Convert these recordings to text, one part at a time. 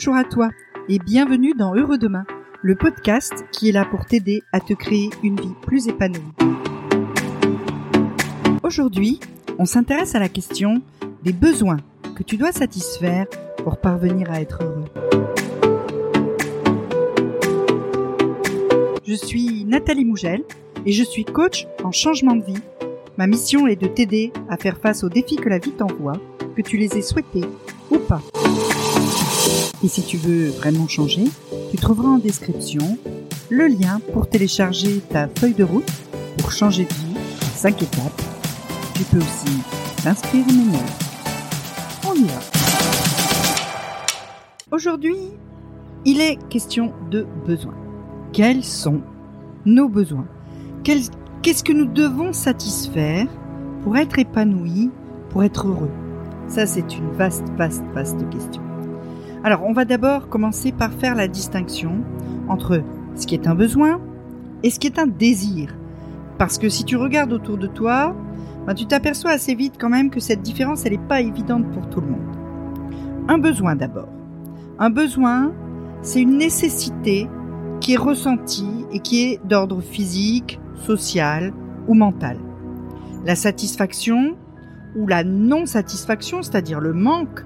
Bonjour à toi et bienvenue dans Heureux Demain, le podcast qui est là pour t'aider à te créer une vie plus épanouie. Aujourd'hui, on s'intéresse à la question des besoins que tu dois satisfaire pour parvenir à être heureux. Je suis Nathalie Mougel et je suis coach en changement de vie. Ma mission est de t'aider à faire face aux défis que la vie t'envoie, que tu les aies souhaités ou pas. Et si tu veux vraiment changer, tu trouveras en description le lien pour télécharger ta feuille de route pour changer de vie en 5 étapes. Tu peux aussi t'inscrire mes mails. On y va. Aujourd'hui, il est question de besoins. Quels sont nos besoins? Qu'est-ce que nous devons satisfaire pour être épanoui, pour être heureux? Ça, c'est une vaste, vaste, vaste question. Alors, on va d'abord commencer par faire la distinction entre ce qui est un besoin et ce qui est un désir. Parce que si tu regardes autour de toi, ben, tu t'aperçois assez vite quand même que cette différence, elle n'est pas évidente pour tout le monde. Un besoin d'abord. Un besoin, c'est une nécessité qui est ressentie et qui est d'ordre physique, social ou mental. La satisfaction ou la non-satisfaction, c'est-à-dire le manque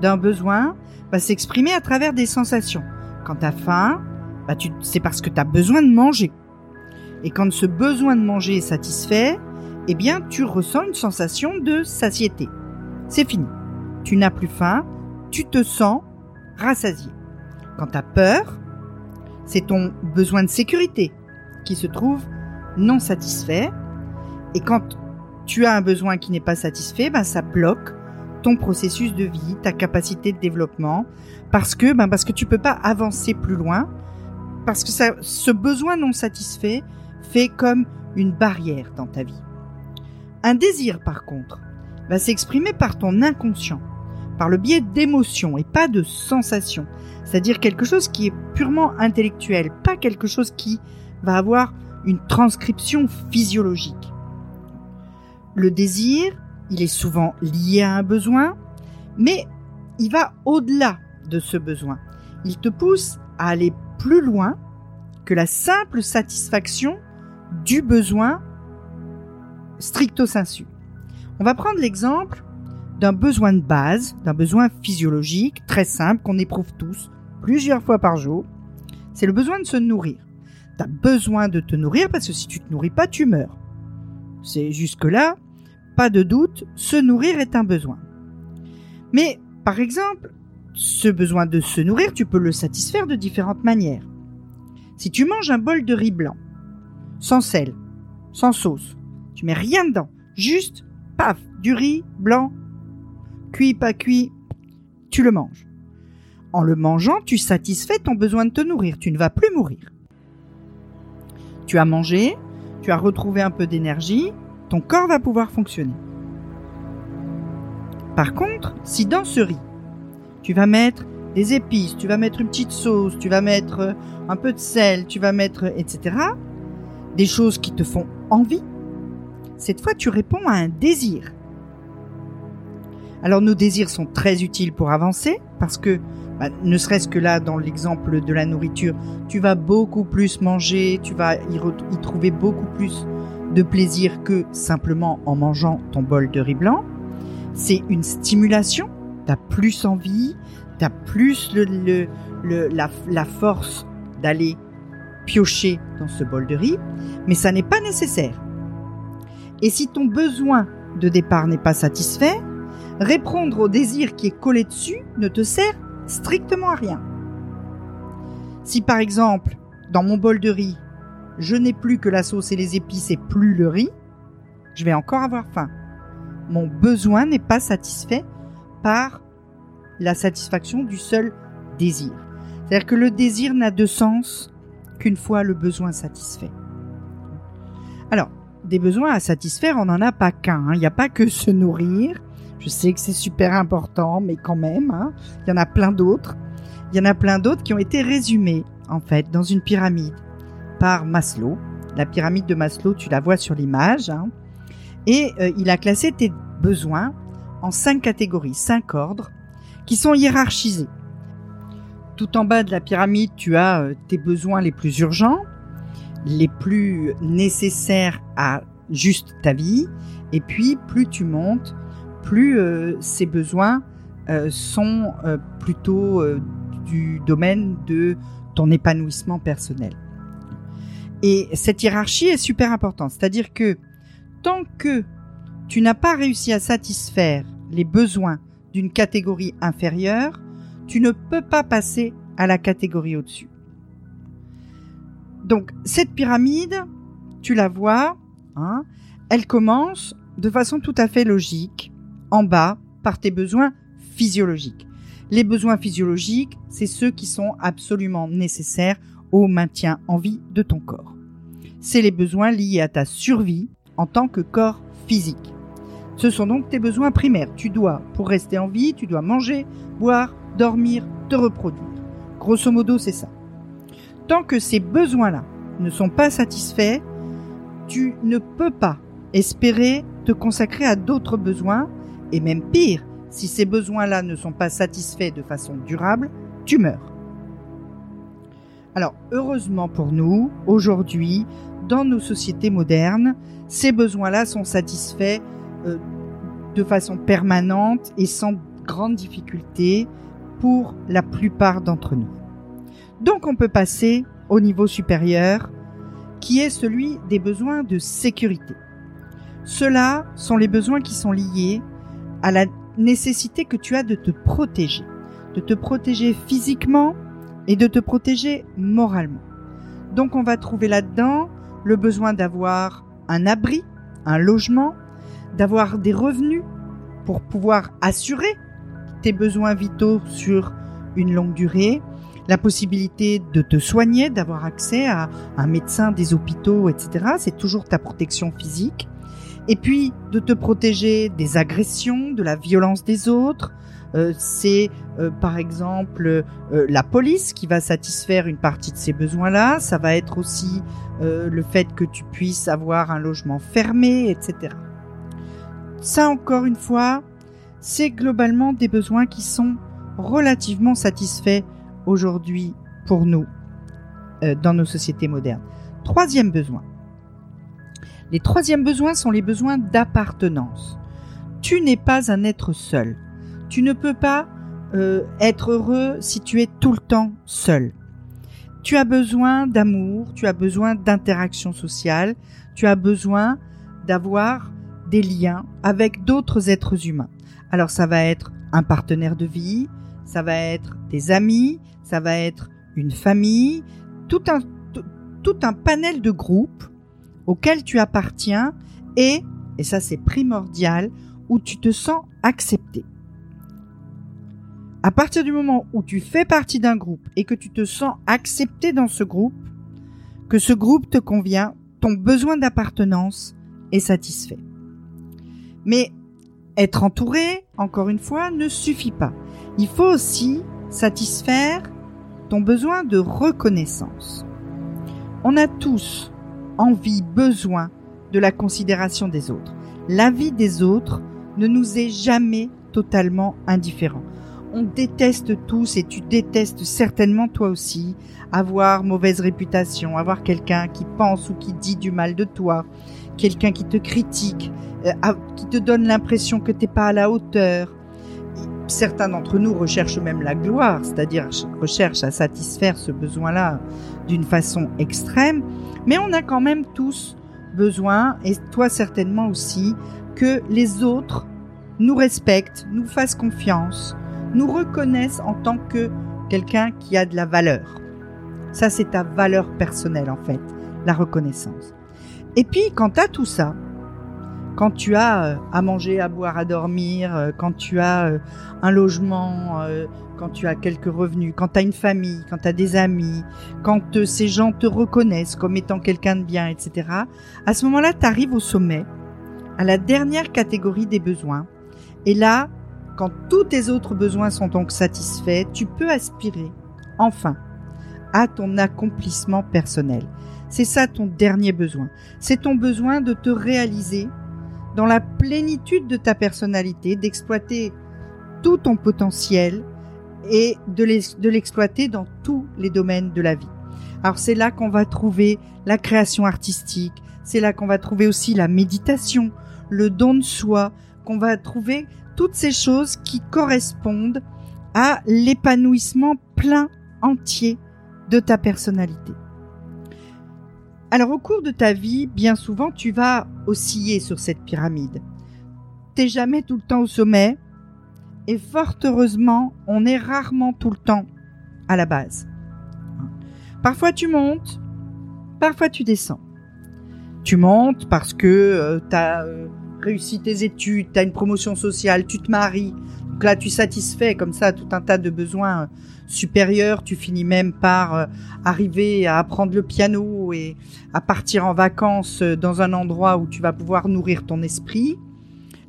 d'un besoin, va s'exprimer à travers des sensations. Quand tu as faim, bah c'est parce que tu as besoin de manger. Et quand ce besoin de manger est satisfait, eh bien, tu ressens une sensation de satiété. C'est fini. Tu n'as plus faim, tu te sens rassasié. Quand tu as peur, c'est ton besoin de sécurité qui se trouve non satisfait. Et quand tu as un besoin qui n'est pas satisfait, ben ça bloque ton processus de vie, ta capacité de développement, parce que ben parce que tu peux pas avancer plus loin, parce que ça, ce besoin non satisfait fait comme une barrière dans ta vie. Un désir, par contre, va s'exprimer par ton inconscient, par le biais d'émotions et pas de sensations, c'est-à-dire quelque chose qui est purement intellectuel, pas quelque chose qui va avoir une transcription physiologique. Le désir, il est souvent lié à un besoin, mais il va au-delà de ce besoin. Il te pousse à aller plus loin que la simple satisfaction du besoin stricto sensu. On va prendre l'exemple d'un besoin de base, d'un besoin physiologique très simple qu'on éprouve tous plusieurs fois par jour. C'est le besoin de se nourrir. Tu as besoin de te nourrir parce que si tu te nourris pas, tu meurs. C'est jusque-là, pas de doute, se nourrir est un besoin. Mais, par exemple, ce besoin de se nourrir, tu peux le satisfaire de différentes manières. Si tu manges un bol de riz blanc, sans sel, sans sauce, tu mets rien dedans, juste, paf, du riz blanc, cuit, pas cuit, tu le manges. En le mangeant, tu satisfais ton besoin de te nourrir, tu ne vas plus mourir. Tu as mangé, tu as retrouvé un peu d'énergie, ton corps va pouvoir fonctionner. Par contre, si dans ce riz, tu vas mettre des épices, tu vas mettre une petite sauce, tu vas mettre euh, un peu de sel, tu vas mettre, etc., des choses qui te font envie, cette fois tu réponds à un désir. Alors nos désirs sont très utiles pour avancer parce que bah, ne serait-ce que là dans l'exemple de la nourriture, tu vas beaucoup plus manger, tu vas y trouver beaucoup plus de plaisir que simplement en mangeant ton bol de riz blanc. C'est une stimulation, tu as plus envie, tu as plus la, la force d'aller piocher dans ce bol de riz, mais ça n'est pas nécessaire. Et si ton besoin de départ n'est pas satisfait, répondre au désir qui est collé dessus ne te sert strictement à rien. Si par exemple, dans mon bol de riz, je n'ai plus que la sauce et les épices et plus le riz, je vais encore avoir faim. Mon besoin n'est pas satisfait par la satisfaction du seul désir. C'est-à-dire que le désir n'a de sens qu'une fois le besoin satisfait. Alors, des besoins à satisfaire, on n'en a pas qu'un. Hein. Il n'y a pas que se nourrir. Je sais que c'est super important, mais quand même, hein, il y en a plein d'autres. Il y en a plein d'autres qui ont été résumés, en fait, dans une pyramide Maslow. La pyramide de Maslow, tu la vois sur l'image. Hein. Et euh, il a classé tes besoins en cinq catégories, cinq ordres, qui sont hiérarchisés. tout en bas de la pyramide, tu as euh, tes besoins les plus urgents, les plus nécessaires à juste ta vie. Et puis, plus tu montes, plus euh, ces besoins sont plutôt du domaine de ton épanouissement personnel. Et cette hiérarchie est super importante. C'est-à-dire que tant que tu n'as pas réussi à satisfaire les besoins d'une catégorie inférieure, tu ne peux pas passer à la catégorie au-dessus. Donc cette pyramide, tu la vois, hein, elle commence de façon tout à fait logique, en bas, par tes besoins physiologiques. Les besoins physiologiques, c'est ceux qui sont absolument nécessaires au maintien en vie de ton corps. C'est les besoins liés à ta survie en tant que corps physique. Ce sont donc tes besoins primaires. Tu dois, pour rester en vie, tu dois manger, boire, dormir, te reproduire. Grosso modo, c'est ça. Tant que ces besoins-là ne sont pas satisfaits, tu ne peux pas espérer te consacrer à d'autres besoins, et même pire, si ces besoins-là ne sont pas satisfaits de façon durable, tu meurs. Alors, heureusement pour nous, aujourd'hui, dans nos sociétés modernes, ces besoins-là sont satisfaits euh, de façon permanente et sans grande difficulté pour la plupart d'entre nous. Donc on peut passer au niveau supérieur qui est celui des besoins de sécurité. Ceux-là sont les besoins qui sont liés à la nécessité que tu as de te protéger, de te protéger physiquement et de te protéger moralement. Donc on va trouver là-dedans le besoin d'avoir un abri, un logement, d'avoir des revenus pour pouvoir assurer tes besoins vitaux sur une longue durée, la possibilité de te soigner, d'avoir accès à un médecin, des hôpitaux, etc. C'est toujours ta protection physique. Et puis de te protéger des agressions, de la violence des autres. Euh, c'est euh, par exemple euh, la police qui va satisfaire une partie de ces besoins-là. Ça va être aussi le fait que tu puisses avoir un logement fermé, etc. Ça encore une fois, c'est globalement des besoins qui sont relativement satisfaits aujourd'hui pour nous dans nos sociétés modernes. Troisième besoin. Les troisièmes besoins sont les besoins d'appartenance. Tu n'es pas un être seul. Tu ne peux pas euh, être heureux si tu es tout le temps seul. Tu as besoin d'amour, tu as besoin d'interaction sociale, tu as besoin d'avoir des liens avec d'autres êtres humains. Alors ça va être un partenaire de vie, ça va être des amis, ça va être une famille, tout un, tout un panel de groupes auxquels tu appartiens et, et ça c'est primordial, où tu te sens accepté. À partir du moment où tu fais partie d'un groupe et que tu te sens accepté dans ce groupe, que ce groupe te convient, ton besoin d'appartenance est satisfait. Mais être entouré, encore une fois, ne suffit pas. Il faut aussi satisfaire ton besoin de reconnaissance. On a tous envie, besoin de la considération des autres. La vie des autres ne nous est jamais totalement indifférent. On déteste tous et tu détestes certainement toi aussi avoir mauvaise réputation, avoir quelqu'un qui pense ou qui dit du mal de toi, quelqu'un qui te critique, euh, qui te donne l'impression que t'es pas à la hauteur. Certains d'entre nous recherchent même la gloire, c'est-à-dire recherchent à satisfaire ce besoin-là d'une façon extrême, mais on a quand même tous besoin, et toi certainement aussi, que les autres nous respectent, nous fassent confiance, nous reconnaissent en tant que quelqu'un qui a de la valeur. Ça, c'est ta valeur personnelle, en fait, la reconnaissance. Et puis, quand tu as tout ça, quand tu as euh, à manger, à boire, à dormir, euh, quand tu as euh, un logement, quand tu as quelques revenus, quand tu as une famille, quand tu as des amis, quand ces gens te reconnaissent comme étant quelqu'un de bien, etc., à ce moment-là, tu arrives au sommet, à la dernière catégorie des besoins. Et là, quand tous tes autres besoins sont donc satisfaits, tu peux aspirer, enfin, à ton accomplissement personnel. C'est ça ton dernier besoin. C'est ton besoin de te réaliser dans la plénitude de ta personnalité, d'exploiter tout ton potentiel et de l'exploiter dans tous les domaines de la vie. Alors c'est là qu'on va trouver la création artistique, c'est là qu'on va trouver aussi la méditation, le don de soi, qu'on va trouver toutes ces choses qui correspondent à l'épanouissement plein entier de ta personnalité. Alors au cours de ta vie, bien souvent, tu vas osciller sur cette pyramide. T'es jamais tout le temps au sommet, et fort heureusement, on est rarement tout le temps à la base. Parfois tu montes, parfois tu descends. Tu montes parce que euh, tu as euh, réussi tes études, tu as une promotion sociale, tu te maries. Donc là, tu satisfais comme ça tout un tas de besoins euh, supérieurs. Tu finis même par arriver à apprendre le piano et à partir en vacances dans un endroit où tu vas pouvoir nourrir ton esprit.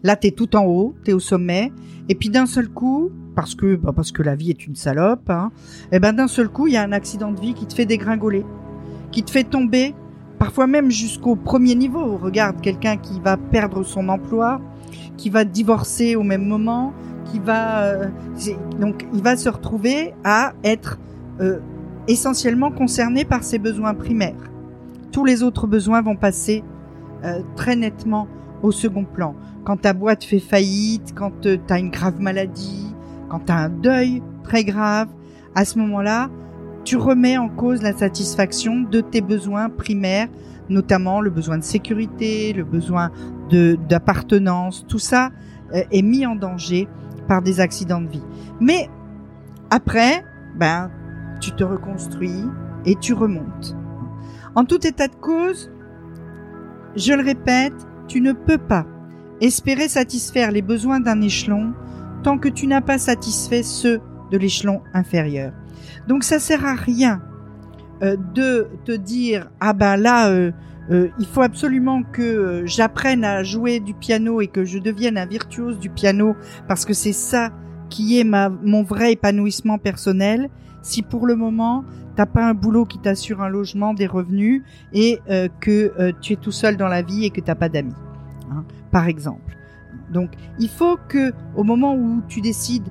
Là, tu es tout en haut, tu es au sommet. Et puis d'un seul coup, parce que, bah, parce que la vie est une salope, hein, et eh ben d'un seul coup, il y a un accident de vie qui te fait dégringoler, qui te fait tomber, parfois même jusqu'au premier niveau. Regarde quelqu'un qui va perdre son emploi, qui va divorcer au même moment, qui va euh, donc il va se retrouver à être euh, essentiellement concerné par ses besoins primaires. Tous les autres besoins vont passer euh, très nettement au second plan quand ta boîte fait faillite, quand tu as une grave maladie, quand tu as un deuil très grave, à ce moment-là, tu remets en cause la satisfaction de tes besoins primaires, notamment le besoin de sécurité, le besoin d'appartenance, tout ça euh, est mis en danger par des accidents de vie. Mais après, ben, tu te reconstruis et tu remontes. En tout état de cause, je le répète, tu ne peux pas espérer satisfaire les besoins d'un échelon tant que tu n'as pas satisfait ceux de l'échelon inférieur. Donc ça sert à rien euh, de te dire ah ben là euh, euh, il faut absolument que j'apprenne à jouer du piano et que je devienne un virtuose du piano parce que c'est ça qui est ma, mon vrai épanouissement personnel. Si pour le moment t'as pas un boulot qui t'assure un logement, des revenus et que tu es tout seul dans la vie et que t'as pas d'amis. Hein, par exemple. Donc, il faut que, au moment où tu décides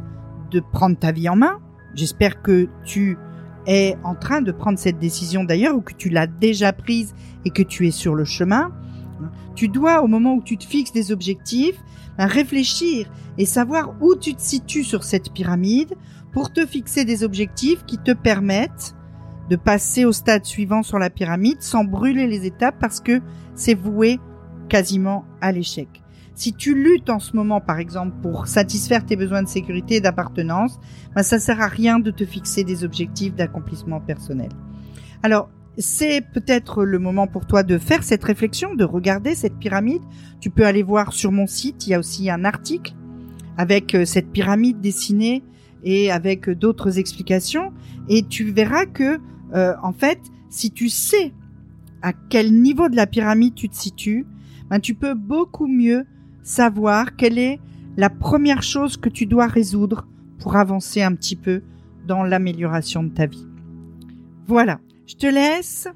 de prendre ta vie en main, j'espère que tu es en train de prendre cette décision d'ailleurs, ou que tu l'as déjà prise et que tu es sur le chemin, tu dois, au moment où tu te fixes des objectifs, réfléchir et savoir où tu te situes sur cette pyramide pour te fixer des objectifs qui te permettent de passer au stade suivant sur la pyramide sans brûler les étapes parce que c'est voué quasiment à l'échec. Si tu luttes en ce moment, par exemple, pour satisfaire tes besoins de sécurité et d'appartenance, ben ça sert à rien de te fixer des objectifs d'accomplissement personnel. Alors, c'est peut-être le moment pour toi de faire cette réflexion, de regarder cette pyramide. Tu peux aller voir sur mon site, il y a aussi un article avec euh, cette pyramide dessinée et avec d'autres explications. Et tu verras que, euh, en fait, si tu sais à quel niveau de la pyramide tu te situes, ben, tu peux beaucoup mieux savoir quelle est la première chose que tu dois résoudre pour avancer un petit peu dans l'amélioration de ta vie. Voilà, je te laisse.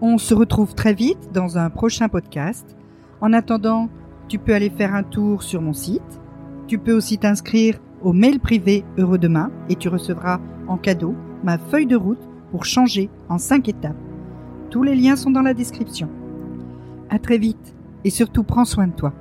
On se retrouve très vite dans un prochain podcast. En attendant, tu peux aller faire un tour sur mon site. Tu peux aussi t'inscrire au mail privé Heureux Demain et tu recevras en cadeau ma feuille de route pour changer en 5 étapes. Tous les liens sont dans la description. À très vite et surtout prends soin de toi.